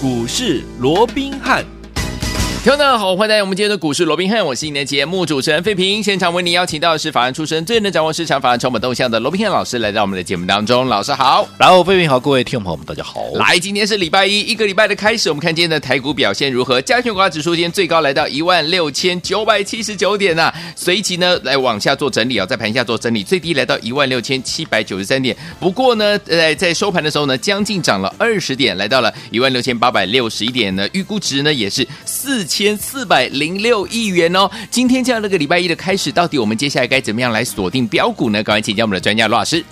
股市罗宾汉。听众们好，欢迎来到我们今天的股市罗宾汉，我是你的节目主持人费平。现场为您邀请到的是法案出身、最能掌握市场法案成本动向的罗宾汉老师，来到我们的节目当中。老师好，然后费平好，各位听众朋友们大家好。来，今天是礼拜一，一个礼拜的开始，我们看今天的台股表现如何？加权股指数今天最高来到一万六千九百七十九点呐、随即呢来往下做整理啊、在盘下做整理，最低来到一万六千七百九十三点。不过呢，在在收盘的时候呢，将近涨了二十点，来到了一万六千八百六十一点呢，预估值呢也是四千千四百。零六亿元哦！今天这样的个礼拜一的开始，到底我们接下来该怎么样来锁定标股呢？赶快请教我们的专家罗老师。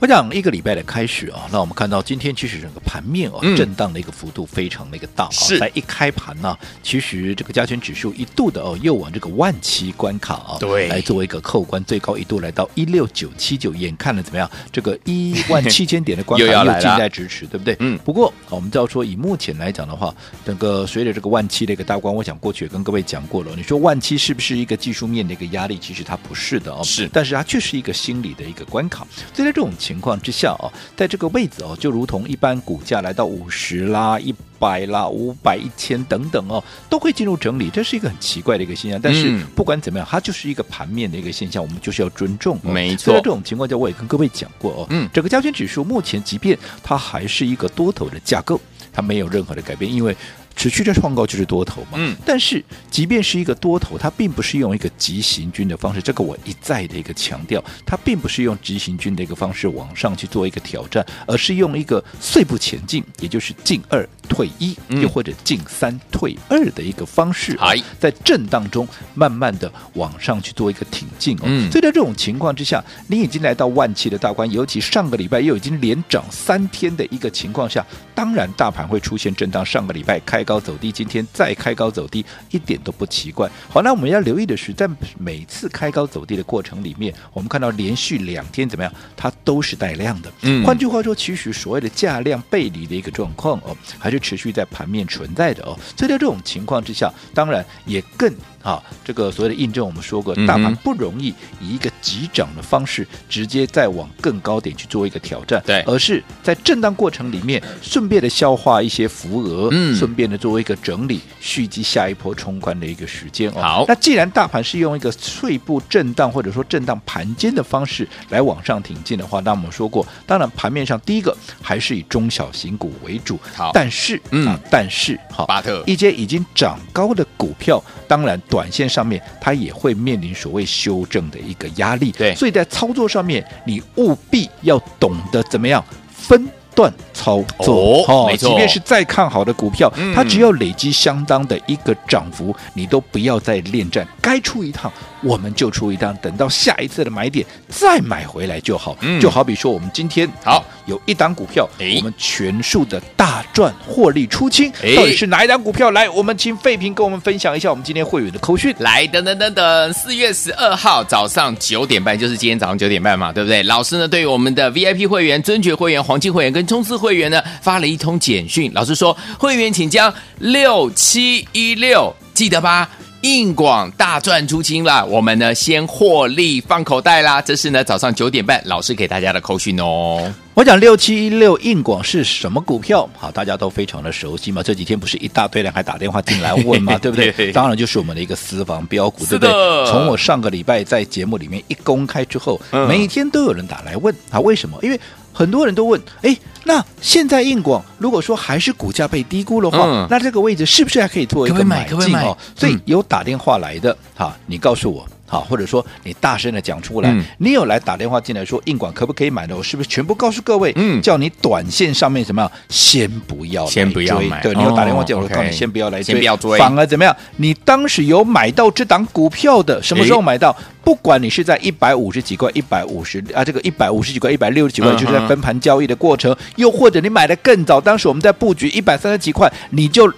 我讲一个礼拜的开始啊，那我们看到今天其实整个盘面哦，震荡的一个幅度非常的一个大啊。是在一开盘呢，其实这个加权指数一度的哦，又往这个万七关卡啊，对，来作为一个扣关，最高一度来到一六九七九，眼看了怎么样？这个一万七千点的关卡 又近在咫尺，对不对？嗯。不过我们知道说，以目前来讲的话，整个随着这个万七的一个大关，我想过去也跟各位讲过了。你说万七是不是一个技术面的一个压力？其实它不是的哦，是，但是它却是一个心理的一个关卡。所以在这种情况之下哦。在这个位置哦，就如同一般股价来到五十啦、一百啦、五百、一千等等哦，都会进入整理，这是一个很奇怪的一个现象。但是不管怎么样，它就是一个盘面的一个现象，我们就是要尊重。没错，在这种情况下，我也跟各位讲过哦，嗯，整个加权指数目前即便它还是一个多头的架构，它没有任何的改变，因为。持续的创高就是多头嘛，嗯，但是即便是一个多头，它并不是用一个急行军的方式，这个我一再的一个强调，它并不是用急行军的一个方式往上去做一个挑战，而是用一个碎步前进，也就是进二退一，又或者进三退二的一个方式，在震荡中慢慢的往上去做一个挺进哦，所以在这种情况之下，你已经来到万七的大关，尤其上个礼拜又已经连涨三天的一个情况下，当然大盘会出现震荡，上个礼拜。开高走低，今天再开高走低，一点都不奇怪。好，那我们要留意的是，在每次开高走低的过程里面，我们看到连续两天怎么样？它都是带量的。嗯，换句话说，其实所谓的价量背离的一个状况哦，还是持续在盘面存在的哦。所以在这种情况之下，当然也更。好，这个所谓的印证，我们说过，大盘不容易以一个急涨的方式直接再往更高点去做一个挑战，对，而是在震荡过程里面顺便的消化一些浮额，嗯，顺便的作为一个整理，蓄积下一波冲关的一个时间哦。好，那既然大盘是用一个碎步震荡或者说震荡盘间的方式来往上挺进的话，那我们说过，当然盘面上第一个还是以中小型股为主，好，但是，嗯，啊、但是，好，巴特。一些已经涨高的股票，当然。短线上面，它也会面临所谓修正的一个压力，对，所以在操作上面，你务必要懂得怎么样分段操作，哦，没错，即便是再看好的股票，嗯，它只要累积相当的一个涨幅，你都不要再恋战，该出一趟。我们就出一趟，等到下一次的买点再买回来就好。嗯，就好比说我们今天好有一档股票，我们全数的大赚获利出清，到底是哪一档股票？来，我们请费平跟我们分享一下我们今天会员的扣讯。来，等等等等，四月十二号早上九点半，就是今天早上九点半嘛，对不对？老师呢，对于我们的 VIP 会员、尊爵会员、黄金会员跟冲刺会员呢，发了一通简讯，老师说，会员请将六七一六记得吧。硬广大赚出金了，我们呢先获利放口袋啦。这是呢早上九点半老师给大家的口讯哦。我讲六七一六硬广是什么股票？好，大家都非常的熟悉嘛。这几天不是一大堆人还打电话进来问嘛，对不对？当然就是我们的一个私房标股，对不对？从我上个礼拜在节目里面一公开之后，每天都有人打来问啊，为什么？因为很多人都问，哎。那现在硬广如果说还是股价被低估的话，嗯，那这个位置是不是还可以做一个买进哦？所以有打电话来的，哈，你告诉我。好，或者说你大声的讲出来，嗯，你有来打电话进来说硬广可不可以买的，我是不是全部告诉各位？嗯，叫你短线上面怎么样，先不要，先不要买。对，你有打电话进来，我告诉你先不要来追，先不要追。反而怎么样？你当时有买到这档股票的，什么时候买到？不管你是在一百五十几块、一百五十啊，这个一百五十几块、一百六十几块，就是在分盘交易的过程，又或者你买的更早，当时我们在布局一百三十几块，你就。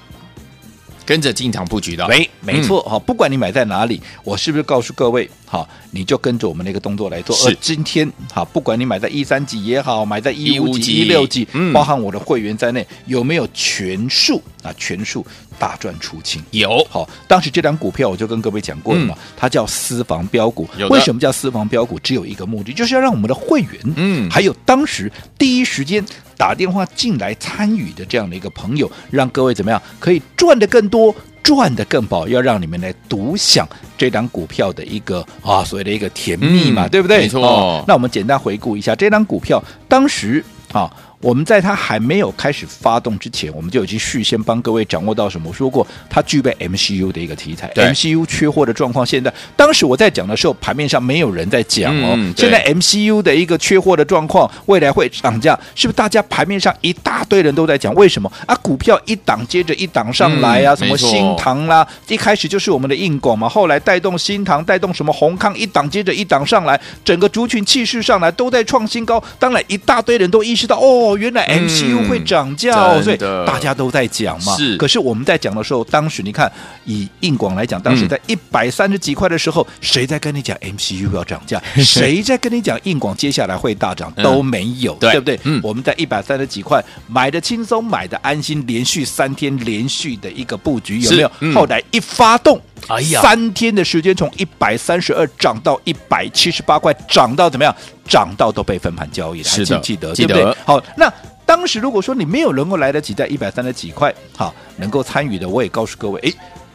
跟着进场布局的，没没错哈、嗯，不管你买在哪里，我是不是告诉各位，好，你就跟着我们那个动作来做。而今天，好，不管你买在一三级也好，买在一五级、一六级，包含我的会员在内，有没有全数啊？全数大赚出清？有。好，当时这张股票我就跟各位讲过了嘛，嗯、它叫私房标股。为什么叫私房标股？只有一个目的，就是要让我们的会员，嗯，还有当时第一时间。打电话进来参与的这样的一个朋友，让各位怎么样可以赚的更多，赚的更饱，要让你们来独享这张股票的一个啊所谓的一个甜蜜嘛，嗯、对不对？没错、哦。那我们简单回顾一下这张股票，当时啊。我们在它还没有开始发动之前，我们就已经事先帮各位掌握到什么？我说过，它具备 MCU 的一个题材，MCU 缺货的状况。现在，当时我在讲的时候，盘面上没有人在讲哦。嗯、现在 MCU 的一个缺货的状况，未来会涨价，是不是？大家盘面上一大堆人都在讲，为什么啊？股票一档接着一档上来啊，嗯、什么新塘啦，一开始就是我们的硬广嘛，后来带动新塘，带动什么宏康，一档接着一档上来，整个族群气势上来都在创新高。当然，一大堆人都意识到哦。原来 MCU 会涨价，嗯、所以大家都在讲嘛。是，可是我们在讲的时候，当时你看以硬广来讲，当时在一百三十几块的时候，嗯、谁在跟你讲 MCU 要涨价？谁在跟你讲硬广接下来会大涨？都没有，对，对不对？嗯，我们在一百三十几块买的轻松，买的安心，连续三天连续的一个布局有没有？嗯、后来一发动，哎呀，三天的时间从一百三十二涨到一百七十八块，涨到怎么样？涨到都被分盘交易了，还记不记得？记得，对不对？好，那当时如果说你没有能够来得及在一百三十几块，好，能够参与的，我也告诉各位，诶。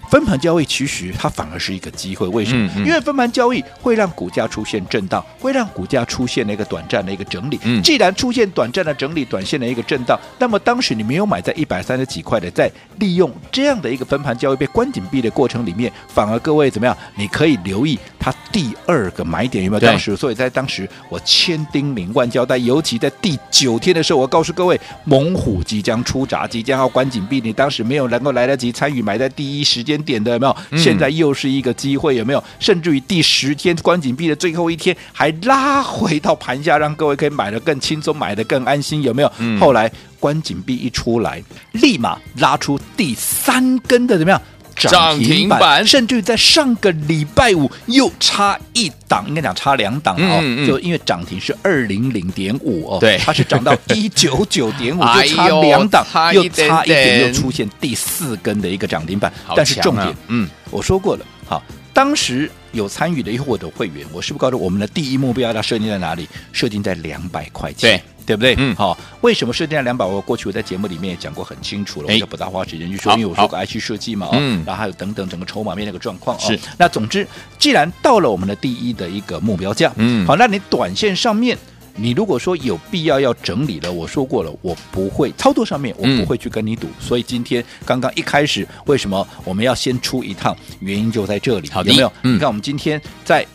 分盘交易其实它反而是一个机会，为什么？嗯嗯、因为分盘交易会让股价出现震荡，会让股价出现了一个短暂的一个整理。嗯、既然出现短暂的整理、短线的一个震荡，那么当时你没有买在一百三十几块的，在利用这样的一个分盘交易被关紧闭的过程里面，反而各位怎么样？你可以留意它第二个买点有没有？当时，所以在当时我千叮咛万交代，尤其在第九天的时候，我告诉各位，猛虎即将出闸，即将要关紧闭，你当时没有能够来得及参与买在第一时间。点的有没有？现在又是一个机会，有没有？甚至于第十天关紧闭的最后一天，还拉回到盘下，让各位可以买的更轻松，买的更安心，有没有？后来关紧闭一出来，立马拉出第三根的怎么样？涨停板，甚至在上个礼拜五又差一档，应该讲差两档哦。嗯嗯、就因为涨停是二零零点五哦，对，它是涨到 一九九点五，就差两档，哎、又差一点，又出现第四根的一个涨停板。啊、但是重点，嗯，我说过了，好，当时有参与的一伙的会员，我是不是告诉我们的第一目标要设定在哪里？设定在两百块钱。对。对不对？嗯，好、哦。为什么设定在两百？我过去我在节目里面也讲过很清楚了，我就不大花时间去说，因为我说过 IC 设计嘛，嗯，然后还有等等整个筹码面那个状况。是、哦，那总之，既然到了我们的第一的一个目标价，嗯，好，那你短线上面，你如果说有必要要整理了，我说过了，我不会操作上面，我不会去跟你赌。嗯、所以今天刚刚一开始，为什么我们要先出一趟？原因就在这里，好有没有？嗯、你看我们今天在。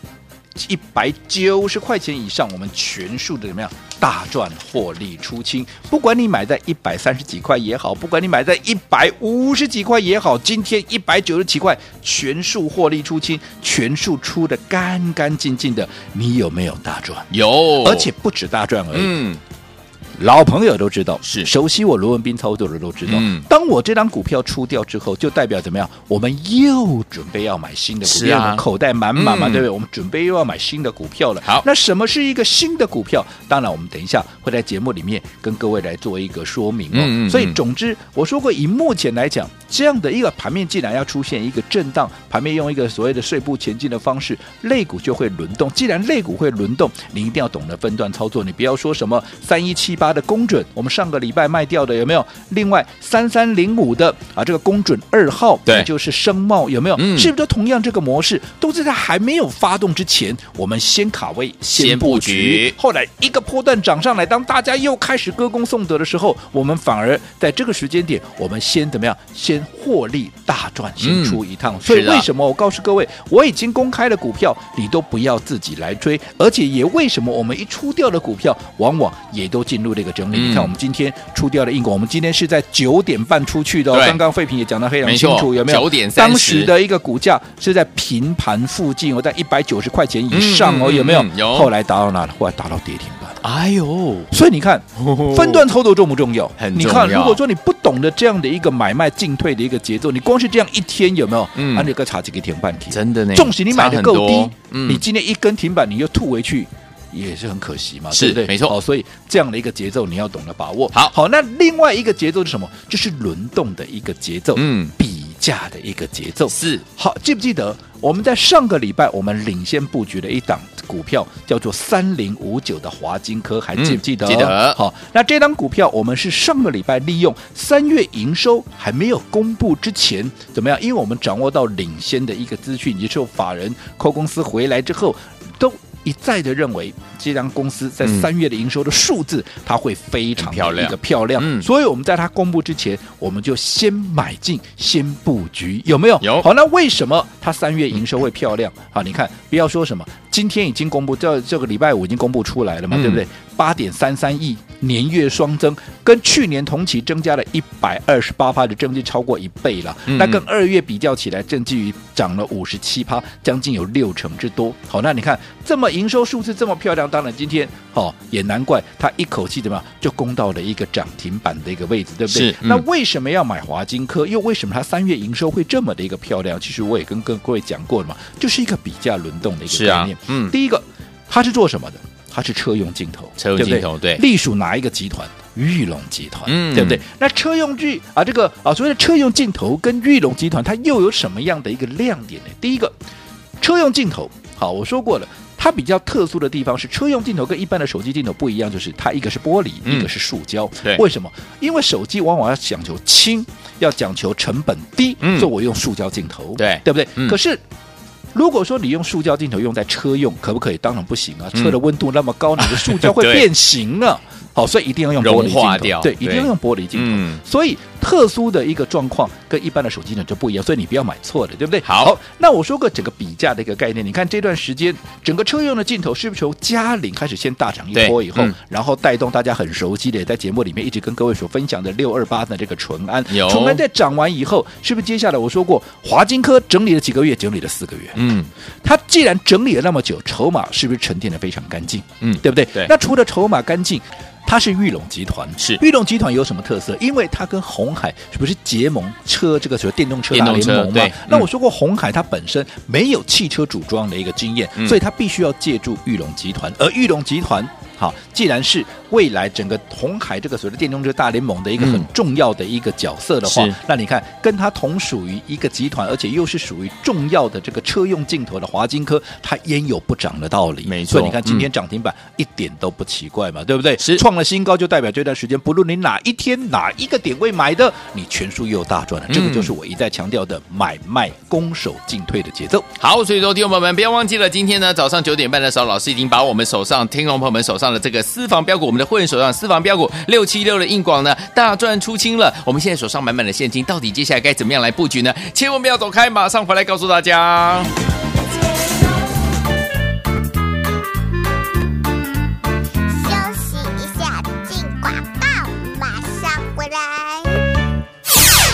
一百九十块钱以上，我们全数的怎么样大赚获利出清？不管你买在一百三十几块也好，不管你买在一百五十几块也好，今天一百九十几块全数获利出清，全数出的干干净净的，你有没有大赚？有，而且不止大赚而已。嗯。老朋友都知道，是熟悉我罗文斌操作的都知道。嗯，当我这张股票出掉之后，就代表怎么样？我们又准备要买新的股票，啊、口袋满满嘛，嗯、对不对？我们准备又要买新的股票了。好，那什么是一个新的股票？当然，我们等一下会在节目里面跟各位来做一个说明哦。嗯嗯嗯，所以，总之我说过，以目前来讲，这样的一个盘面，既然要出现一个震荡，盘面用一个所谓的碎步前进的方式，肋股就会轮动。既然肋股会轮动，你一定要懂得分段操作，你不要说什么三一七八。的公准，我们上个礼拜卖掉的有没有？另外三三零五的啊，这个公准二号，对，就是声茂有没有？嗯，是不是都同样这个模式？都是在还没有发动之前，我们先卡位，先布局。后来一个波段涨上来，当大家又开始歌功颂德的时候，我们反而在这个时间点，我们先怎么样？先获利大赚，先出一趟。嗯、所以为什么我告诉各位，我已经公开了股票，你都不要自己来追，而且也为什么我们一出掉的股票，往往也都进入。这个整理，你看我们今天出掉的硬广，我们今天是在九点半出去的哦。刚刚废品也讲得非常清楚，有没有？当时的一个股价是在平盘附近哦，在一百九十块钱以上哦，有没有？有。后来达到哪了？后来达到跌停板。哎呦，所以你看分段操作重不重要？很重要。你看，如果说你不懂得这样的一个买卖进退的一个节奏，你光是这样一天有没有？嗯，啊，那个差几个停半天，真的呢。纵使你买的够低，嗯，你今天一根停板，你又吐回去。也是很可惜嘛，是对不对？没错，哦，所以这样的一个节奏你要懂得把握。好，好，那另外一个节奏是什么？就是轮动的一个节奏，嗯，比价的一个节奏。是，好，记不记得我们在上个礼拜我们领先布局的一档股票叫做三零五九的华金科，还记不记得？嗯、记得。好，那这档股票我们是上个礼拜利用三月营收还没有公布之前怎么样？因为我们掌握到领先的一个资讯，也就是法人扣公司回来之后都。一再的认为，这家公司在三月的营收的数字，它会非常的一个漂亮，嗯，所以我们在它公布之前，我们就先买进，先布局，有没有？有。好，那为什么它三月营收会漂亮？好，你看，不要说什么，今天已经公布，这这个礼拜五已经公布出来了嘛，对不对？八点三三亿年月双增，跟去年同期增加了一百二十八趴的增绩超过一倍了。那跟二月比较起来，正基于涨了五十七趴，将近有六成之多。好，那你看这么营收数字这么漂亮，当然今天哦也难怪它一口气怎么样就攻到了一个涨停板的一个位置，对不对？那为什么要买华金科？又为什么它三月营收会这么的一个漂亮？其实我也跟各位讲过了嘛，就是一个比价轮动的一个概念。嗯，第一个它是做什么的？它是车用镜头，车用镜头对，隶属哪一个集团？玉龙集团，嗯，对不对？那车用具啊，这个啊，所谓的车用镜头跟玉龙集团，它又有什么样的一个亮点呢？第一个，车用镜头，好，我说过了，它比较特殊的地方是车用镜头跟一般的手机镜头不一样，就是它一个是玻璃，嗯、一个是塑胶。对，为什么？因为手机往往要讲求轻，要讲求成本低，嗯，所以我用塑胶镜头，对，对不对？嗯、可是。如果说你用塑胶镜头用在车用，可不可以？当然不行啊！车的温度那么高，你的塑胶会变形啊！好，所以一定要用玻璃镜头，对，一定要用玻璃镜头。所以。特殊的一个状况跟一般的手机呢就不一样，所以你不要买错了，对不对？好，好，那我说个整个比价的一个概念，你看这段时间整个车用的镜头是不是从嘉陵开始先大涨一波以后，嗯、然后带动大家很熟悉的，也在节目里面一直跟各位所分享的六二八的这个淳安，有。淳安在涨完以后，是不是接下来我说过华金科整理了几个月，整理了四个月，嗯，它既然整理了那么久，筹码是不是沉淀的非常干净？嗯，对不对？对。那除了筹码干净。它是玉龙集团，是玉龙集团有什么特色？因为它跟红海是不是结盟车这个所谓电动车大联盟嘛？那我说过，红海它本身没有汽车组装的一个经验，嗯、所以它必须要借助玉龙集团，而玉龙集团。好，既然是未来整个红海这个所谓的电动车大联盟的一个很重要的一个角色的话，嗯、那你看跟它同属于一个集团，而且又是属于重要的这个车用镜头的华金科，它焉有不涨的道理？没错，所以你看今天涨停板一点都不奇怪嘛，嗯、对不对？是创了新高，就代表这段时间不论你哪一天哪一个点位买的，你全数又大赚了。嗯、这个就是我一再强调的买卖攻守进退的节奏。好，所以说听众朋友们不要忘记了，今天呢早上九点半的时候，老师已经把我们手上听众朋友们手上。这个私房标股，我们的会员手上私房标股六七六的硬广呢，大赚出清了。我们现在手上满满的现金，到底接下来该怎么样来布局呢？千万不要走开，马上回来告诉大家。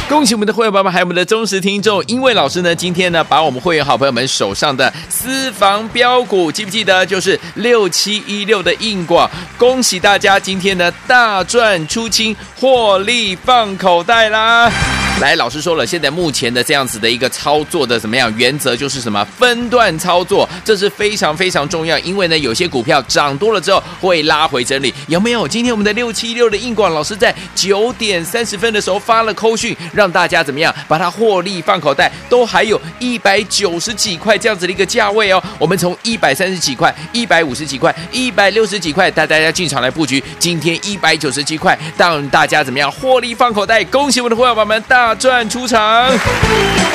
恭喜我们的会员朋友们，还有我们的忠实听众，因为老师呢，今天呢，把我们会员好朋友们手上的私房标股，记不记得？就是六七一六的硬广，恭喜大家今天呢大赚出清，获利放口袋啦！来，老师说了，现在目前的这样子的一个操作的怎么样？原则就是什么？分段操作，这是非常非常重要。因为呢，有些股票涨多了之后会拉回整理，有没有？今天我们的六七六的硬广老师在九点三十分的时候发了扣讯，让大家怎么样把它获利放口袋？都还有一百九十几块这样子的一个价位哦。我们从一百三十几块、一百五十几块、一百六十几块带大家进场来布局，今天一百九十几块，让大家怎么样获利放口袋？恭喜我们的伙伴们大！赚出场，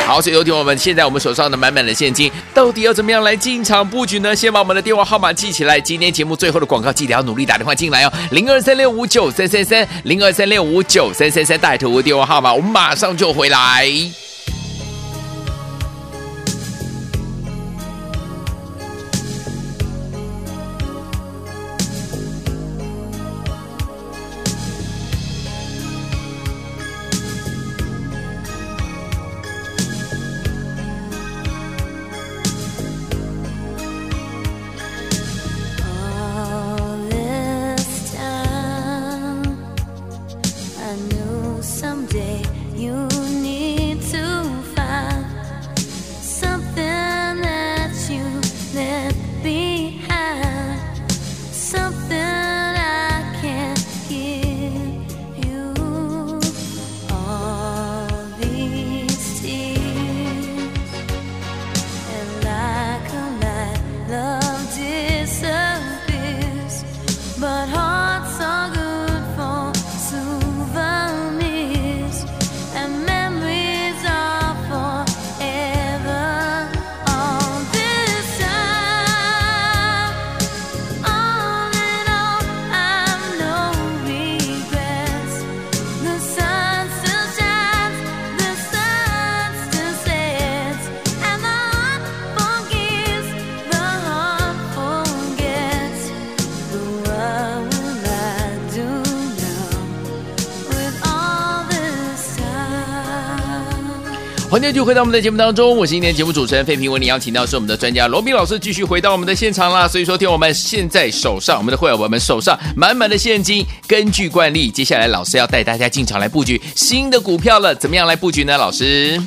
好，所以有请我们现在我们手上的满满的现金，到底要怎么样来进场布局呢？先把我们的电话号码记起来，今天节目最后的广告记得要努力打电话进来哦，零二三六五九三三三，零二三六五九三三三，带头的电话号码，我们马上就回来。欢迎继续回到我们的节目当中，我是今天节目主持人费平，为你邀请到是我们的专家罗宾老师，继续回到我们的现场啦。所以说，听我们现在手上，我们的会员我们手上满满的现金，根据惯例，接下来老师要带大家进场来布局新的股票了，怎么样来布局呢？老师？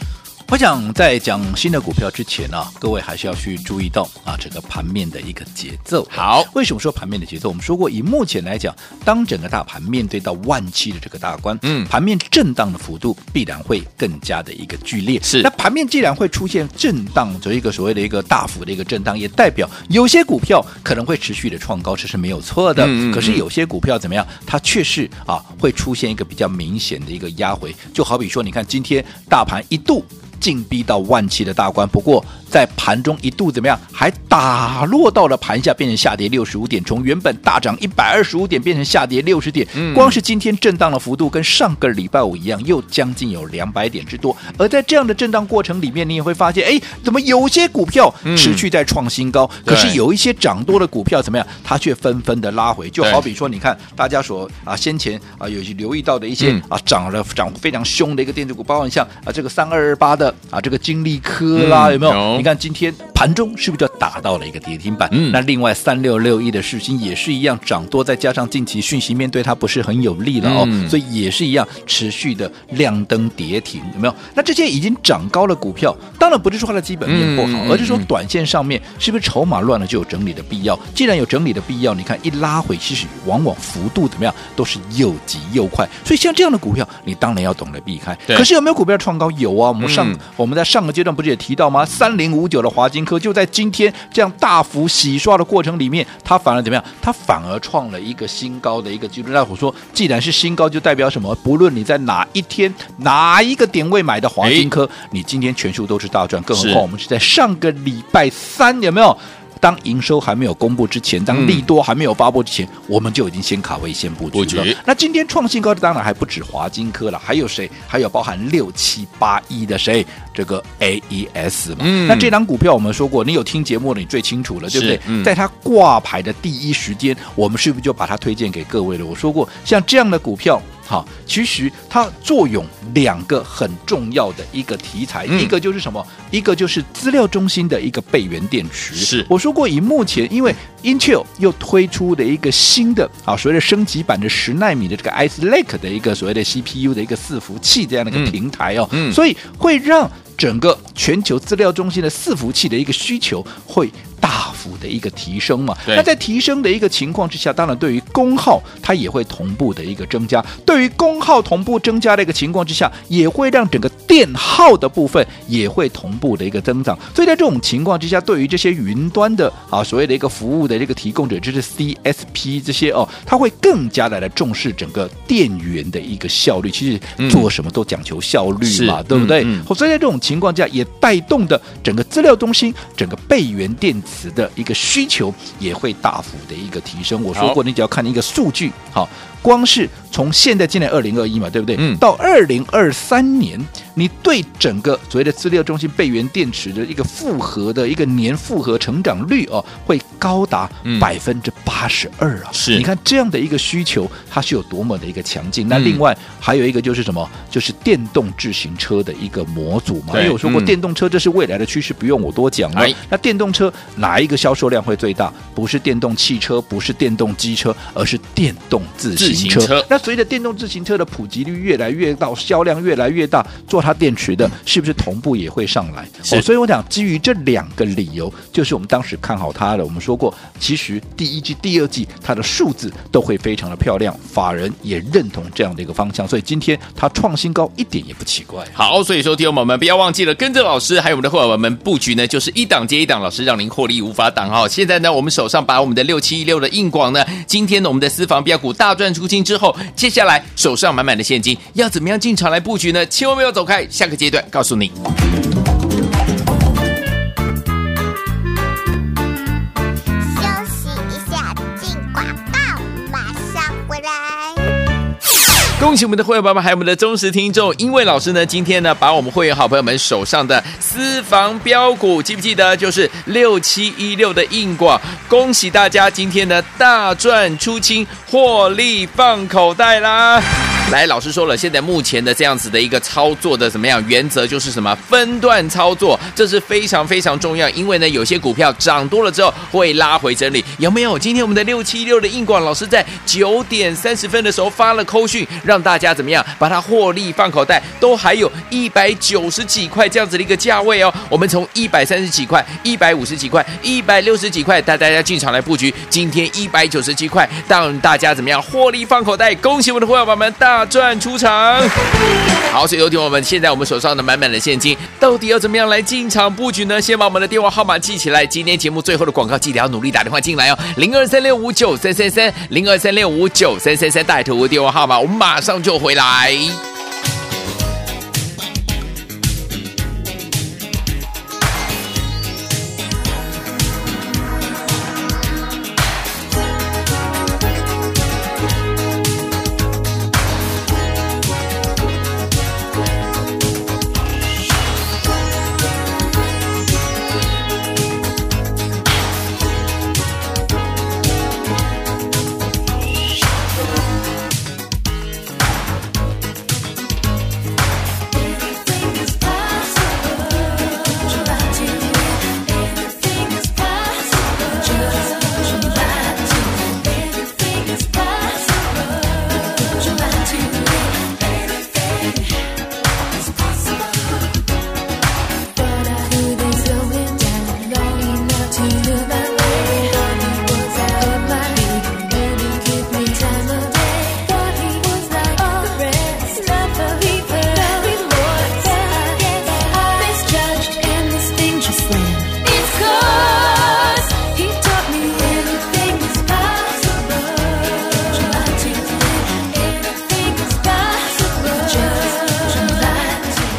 我想在讲新的股票之前啊，各位还是要去注意到啊，整个盘面的一个节奏。好，为什么说盘面的节奏？我们说过，以目前来讲，当整个大盘面对到万七的这个大关，嗯，盘面震荡的幅度必然会更加的一个剧烈。是，那盘面既然会出现震荡，这一个所谓的一个大幅的一个震荡，也代表有些股票可能会持续的创高，这是没有错的。嗯，可是有些股票怎么样？它确实啊，会出现一个比较明显的一个压回。就好比说，你看今天大盘一度。进逼到万七的大关，不过在盘中一度怎么样，还打落到了盘下，变成下跌六十五点，从原本大涨一百二十五点变成下跌六十点。嗯，光是今天震荡的幅度跟上个礼拜五一样，又将近有两百点之多。而在这样的震荡过程里面，你也会发现，哎，怎么有些股票持续在创新高，嗯、可是有一些涨多的股票怎么样，它却纷纷的拉回。就好比说，你看大家所啊先前啊有些留意到的一些、嗯、啊涨了涨非常凶的一个电子股，包括像啊这个三二二八的。啊，这个金利科啦，有没有？有，你看今天盘中是不是就打到了一个跌停板？嗯，那另外三六六一的世芯也是一样涨多，再加上近期讯息面对它不是很有利了哦，嗯、所以也是一样持续的亮灯跌停，有没有？那这些已经涨高的股票，当然不是说它的基本面不好，嗯、而是说短线上面是不是筹码乱了就有整理的必要？既然有整理的必要，你看一拉回，其实往往幅度怎么样都是又急又快，所以像这样的股票，你当然要懂得避开。可是有没有股票创高？有啊，我们上、嗯、我们。在上个阶段不是也提到吗？三零五九的华金科就在今天这样大幅洗刷的过程里面，它反而怎么样？它反而创了一个新高的一个记录。那我说，既然是新高，就代表什么？不论你在哪一天哪一个点位买的华金科，你今天全数都是大赚。更何况我们是在上个礼拜三，有没有？当营收还没有公布之前，当利多还没有发布之前，嗯、我们就已经先卡位先布局了。局那今天创新高的当然还不止华金科了，还有谁？还有包含六七八一的谁？这个 AES 嘛。嗯、那这档股票我们说过，你有听节目的你最清楚了，对不对？嗯、在它挂牌的第一时间，我们是不是就把它推荐给各位了？我说过，像这样的股票。好，其实它作用两个很重要的一个题材，嗯、一个就是什么？一个就是资料中心的一个备源电池。是我说过，以目前因为 Intel 又推出的一个新的啊，所谓的升级版的十纳米的这个 Ice Lake 的一个所谓的 CPU 的一个伺服器这样的一个平台哦，嗯嗯、所以会让整个全球资料中心的伺服器的一个需求会。大幅的一个提升嘛，那在提升的一个情况之下，当然对于功耗它也会同步的一个增加。对于功耗同步增加的一个情况之下，也会让整个电耗的部分也会同步的一个增长。所以在这种情况之下，对于这些云端的啊所谓的一个服务的这个提供者，就是 CSP 这些哦，它会更加的来重视整个电源的一个效率。其实做什么都讲求效率嘛，嗯、对不对？嗯嗯、所以在这种情况下，也带动的整个资料中心、整个备源电。此的一个需求也会大幅的一个提升。我说过，你只要看一个数据，好。光是从现在进来二零二一嘛，对不对？嗯。到二零二三年，你对整个所谓的资料中心备源电池的一个复合的一个年复合成长率哦，会高达百分之八十二啊！是，你看这样的一个需求，它是有多么的一个强劲。那另外还有一个就是什么？就是电动自行车的一个模组嘛。因为我说过，电动车这是未来的趋势，不用我多讲了。那电动车哪一个销售量会最大？不是电动汽车，不是电动机车，而是电动自行车。自行车，那随着电动自行车的普及率越来越大，销量越来越大，做它电池的，是不是同步也会上来？哦，所以我想基于这两个理由，就是我们当时看好它的。我们说过，其实第一季、第二季它的数字都会非常的漂亮，法人也认同这样的一个方向，所以今天它创新高一点也不奇怪。好，所以说听友们不要忘记了，跟着老师还有我们的伙伴们布局呢，就是一档接一档，老师让您获利无法挡哈。现在呢，我们手上把我们的六七一六的硬广呢，今天呢我们的私房标股大赚出清之后。接下来手上满满的现金，要怎么样进场来布局呢？千万不要走开，下个阶段告诉你。恭喜我们的会员宝宝，还有我们的忠实听众，因为老师呢，今天呢，把我们会员好朋友们手上的私房标股，记不记得？就是六七一六的硬广，恭喜大家今天呢大赚出清，获利放口袋啦！来，老师说了，现在目前的这样子的一个操作的怎么样原则就是什么分段操作，这是非常非常重要。因为呢，有些股票涨多了之后会拉回整理，有没有？今天我们的六七六的硬广老师在九点三十分的时候发了扣讯，让让大家怎么样把它获利放口袋，都还有一百九十几块这样子的一个价位哦。我们从一百三十几块、一百五十几块、一百六十几块带大家进场来布局，今天一百九十几块，让大家怎么样获利放口袋？恭喜我们的伙伴们大！赚出场，好，所以有请我们现在我们手上的满满的现金，到底要怎么样来进场布局呢？先把我们的电话号码记起来，今天节目最后的广告记得要努力打电话进来哦，零二三六五九三三三，零二三六五九三三三，带图电话号码，我们马马上就回来。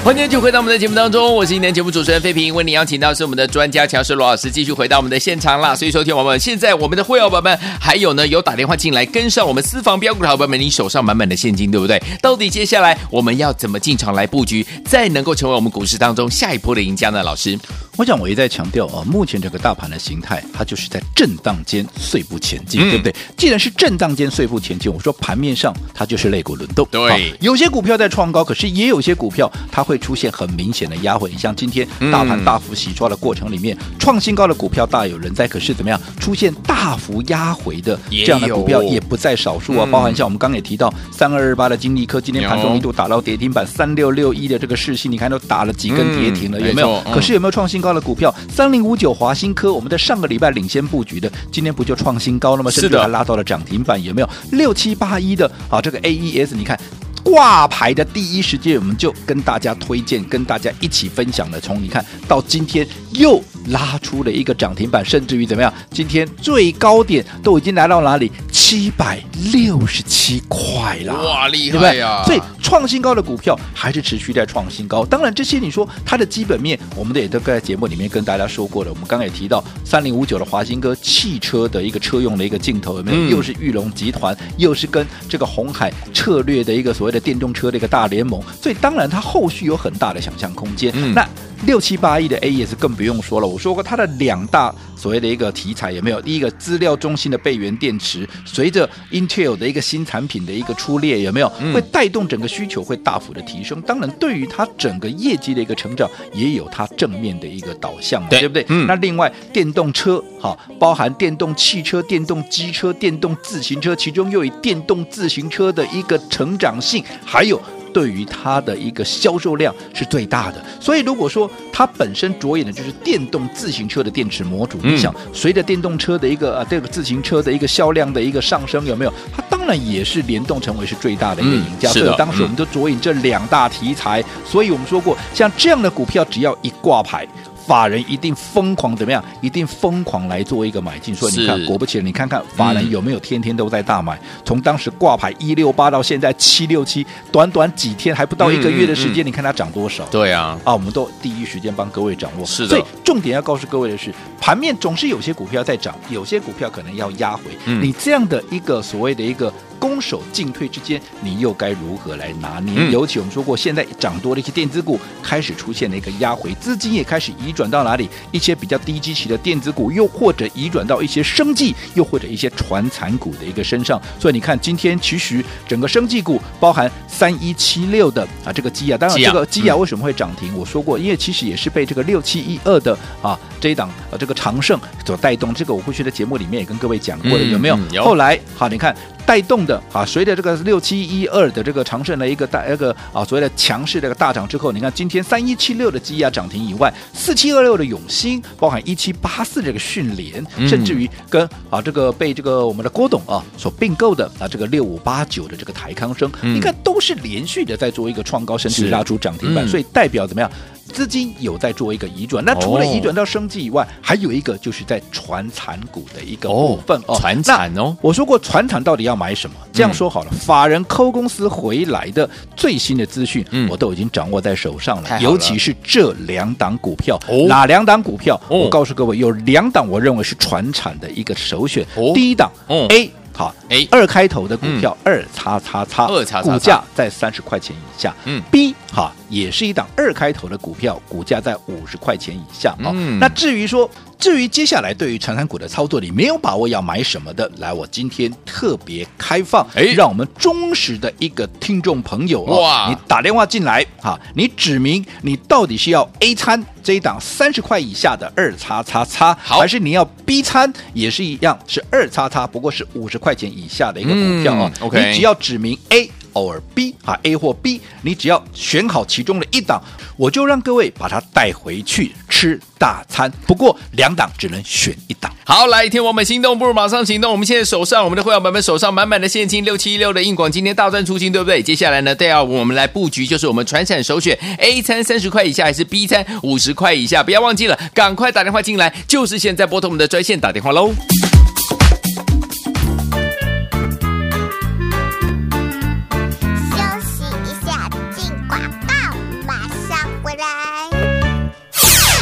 欢迎继续回到我们的节目当中，我是今天节目主持人费平，为您邀请到是我们的专家强势罗老师，继续回到我们的现场啦。所以说，听我们现在我们的会员宝宝们，还有呢有打电话进来跟上我们私房标股的好朋友们，你手上满满的现金，对不对？到底接下来我们要怎么进场来布局，再能够成为我们股市当中下一波的赢家呢？老师，我想我一再强调啊，目前这个大盘的形态，它就是在震荡间碎步前进，嗯、对不对？既然是震荡间碎步前进，我说盘面上它就是肋骨轮动，对，有些股票在创高，可是也有些股票它会。出现很明显的压回，你像今天大盘大幅洗刷的过程里面，创新高的股票大有人在，可是怎么样出现大幅压回的这样的股票也不在少数啊。包含像我们刚刚也提到三二二八的金立科，今天盘中一度打到跌停板，三六六一的这个世信，你看都打了几根跌停了，有没有？可是有没有创新高的股票？三零五九华新科，我们在上个礼拜领先布局的，今天不就创新高了吗？甚至还拉到了涨停板，有没有？六七八一的啊，这个 AES，你看。挂牌的第一时间，我们就跟大家推荐，跟大家一起分享的。从你看到今天又拉出了一个涨停板，甚至于怎么样？今天最高点都已经来到哪里？七百六十七块了！哇，厉害呀！所以创新高的股票还是持续在创新高。当然，这些你说它的基本面，我们的也都在节目里面跟大家说过了。我们刚刚也提到三零五九的华新哥汽车的一个车用的一个镜头，有没有？嗯、又是玉龙集团，又是跟这个红海策略的一个所谓的电动车的一个大联盟，所以当然它后续有很大的想象空间。嗯、那六七八亿的 AES 更不用说了，我说过它的两大所谓的一个题材有没有？第一个资料中心的备源电池，随着 Intel 的一个新产品的一个出列，有没有会带动整个需求会大幅的提升？当然，对于它整个业绩的一个成长，也有它正面的一个导向嘛，对，对不对？嗯。那另外，电动车哈，包含电动汽车、电动机车、电动自行车，其中又以电动自行车的一个成长性，还有。对于它的一个销售量是最大的，所以如果说它本身着眼的就是电动自行车的电池模组，你想随着电动车的一个啊这个自行车的一个销量的一个上升，有没有？它当然也是联动成为是最大的一个赢家。所以当时我们都着眼这两大题材，所以我们说过，像这样的股票只要一挂牌。法人一定疯狂怎么样？一定疯狂来做一个买进。所以你看，果不其然，你看看法人有没有天天都在大买？嗯、从当时挂牌一六八到现在七六七，短短几天还不到一个月的时间，嗯嗯嗯、你看它涨多少？对啊，啊，我们都第一时间帮各位掌握。是的。所以重点要告诉各位的是，盘面总是有些股票在涨，有些股票可能要压回。嗯、你这样的一个所谓的一个攻守进退之间，你又该如何来拿捏？嗯、尤其我们说过，现在涨多的一些电子股开始出现了一个压回，资金也开始移转到哪里？一些比较低基期的电子股，又或者移转到一些生技，又或者一些传产股的一个身上。所以你看，今天其实整个生技股，包含三一七六的啊这个基亚，当然这个基亚为什么会涨停？嗯、我说过，因为其实也是被这个六七一二的啊这一档啊这个长盛所带动。这个我过去的节目里面也跟各位讲过的，有没有？有。后来好，你看。带动的啊，随着这个六七一二的这个长盛的一个大一个啊，所谓的强势这个大涨之后，你看今天三一七六的基亚涨停以外，四七二六的永兴，包含一七八四这个迅联，甚至于跟啊这个被这个我们的郭董啊所并购的啊这个六五八九的这个台康生，你看都是连续的在做一个创高，甚至拉出涨停板，嗯、所以代表怎么样？资金有在做一个移转，那除了移转到生计以外，哦、还有一个就是在传产股的一个部分哦。传产哦，我说过传产到底要买什么？这样说好了，嗯、法人抠公司回来的最新的资讯，嗯、我都已经掌握在手上了。了尤其是这两档股票，哦、哪两档股票？哦、我告诉各位，有两档我认为是传产的一个首选。哦、第一档、哦、A。好，哎，二开头的股票二叉叉叉，二叉叉，股价在三十块钱以下。嗯，B 哈，也是一档二开头的股票，股价在五十块钱以下。哦，那至于说，至于接下来对于传产股的操作，你没有把握要买什么的，来，我今天特别开放，哎，让我们忠实的一个听众朋友哇，你打电话进来，哈，你指明你到底是要 A 餐这一档三十块以下的二叉叉叉，还是你要 B 餐也是一样是二叉叉，不过是五十块钱以下的一个股票啊？OK，你只要指明 A。偶尔 B 啊，A 或 B，你只要选好其中的一档，我就让各位把它带回去吃大餐。不过两档只能选一档。好，来，听我们心动不如马上行动。我们现在手上，我们的会员朋友们手上满满的现金，六七一六的硬广今天大赚出金，对不对？接下来呢，都要我们来布局，就是我们传产首选 A 餐三十块以下，还是 B 餐五十块以下？不要忘记了，赶快打电话进来，就是现在拨通我们的专线打电话喽。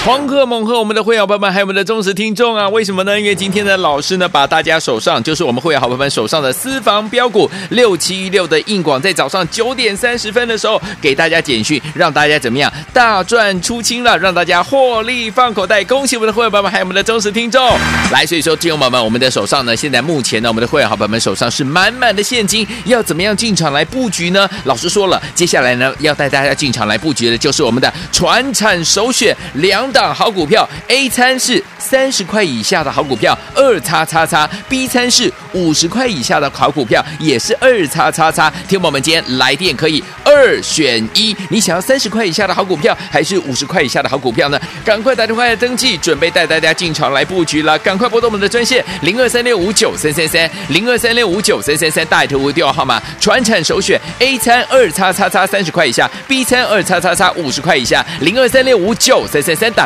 狂贺猛贺我们的会员朋友们，还有我们的忠实听众啊！为什么呢？因为今天的老师呢，把大家手上就是我们会员好朋友们手上的私房标股六七一六的硬广，在早上九点三十分的时候给大家简讯，让大家怎么样大赚出清了，让大家获利放口袋。恭喜我们的会员朋友们，还有我们的忠实听众！来，所以说，听众朋友们，我们的手上呢，现在目前呢，我们的会员好朋友们手上是满满的现金，要怎么样进场来布局呢？老师说了，接下来呢，要带大家进场来布局的就是我们的传产首选两。档好股票，A 餐是三十块以下的好股票，二叉叉叉；B 餐是五十块以下的好股票，也是二叉叉叉。听我们今天来电可以二选一，你想要三十块以下的好股票，还是五十块以下的好股票呢？赶快打电话来登记，准备带大家进场来布局了。赶快拨动我们的专线零二三六五九三三三零二三六五九三三三，大头屋电话号码，传产首选 A 餐二叉叉叉三十块以下，B 餐二叉叉叉五十块以下，零二三六五九三三三打。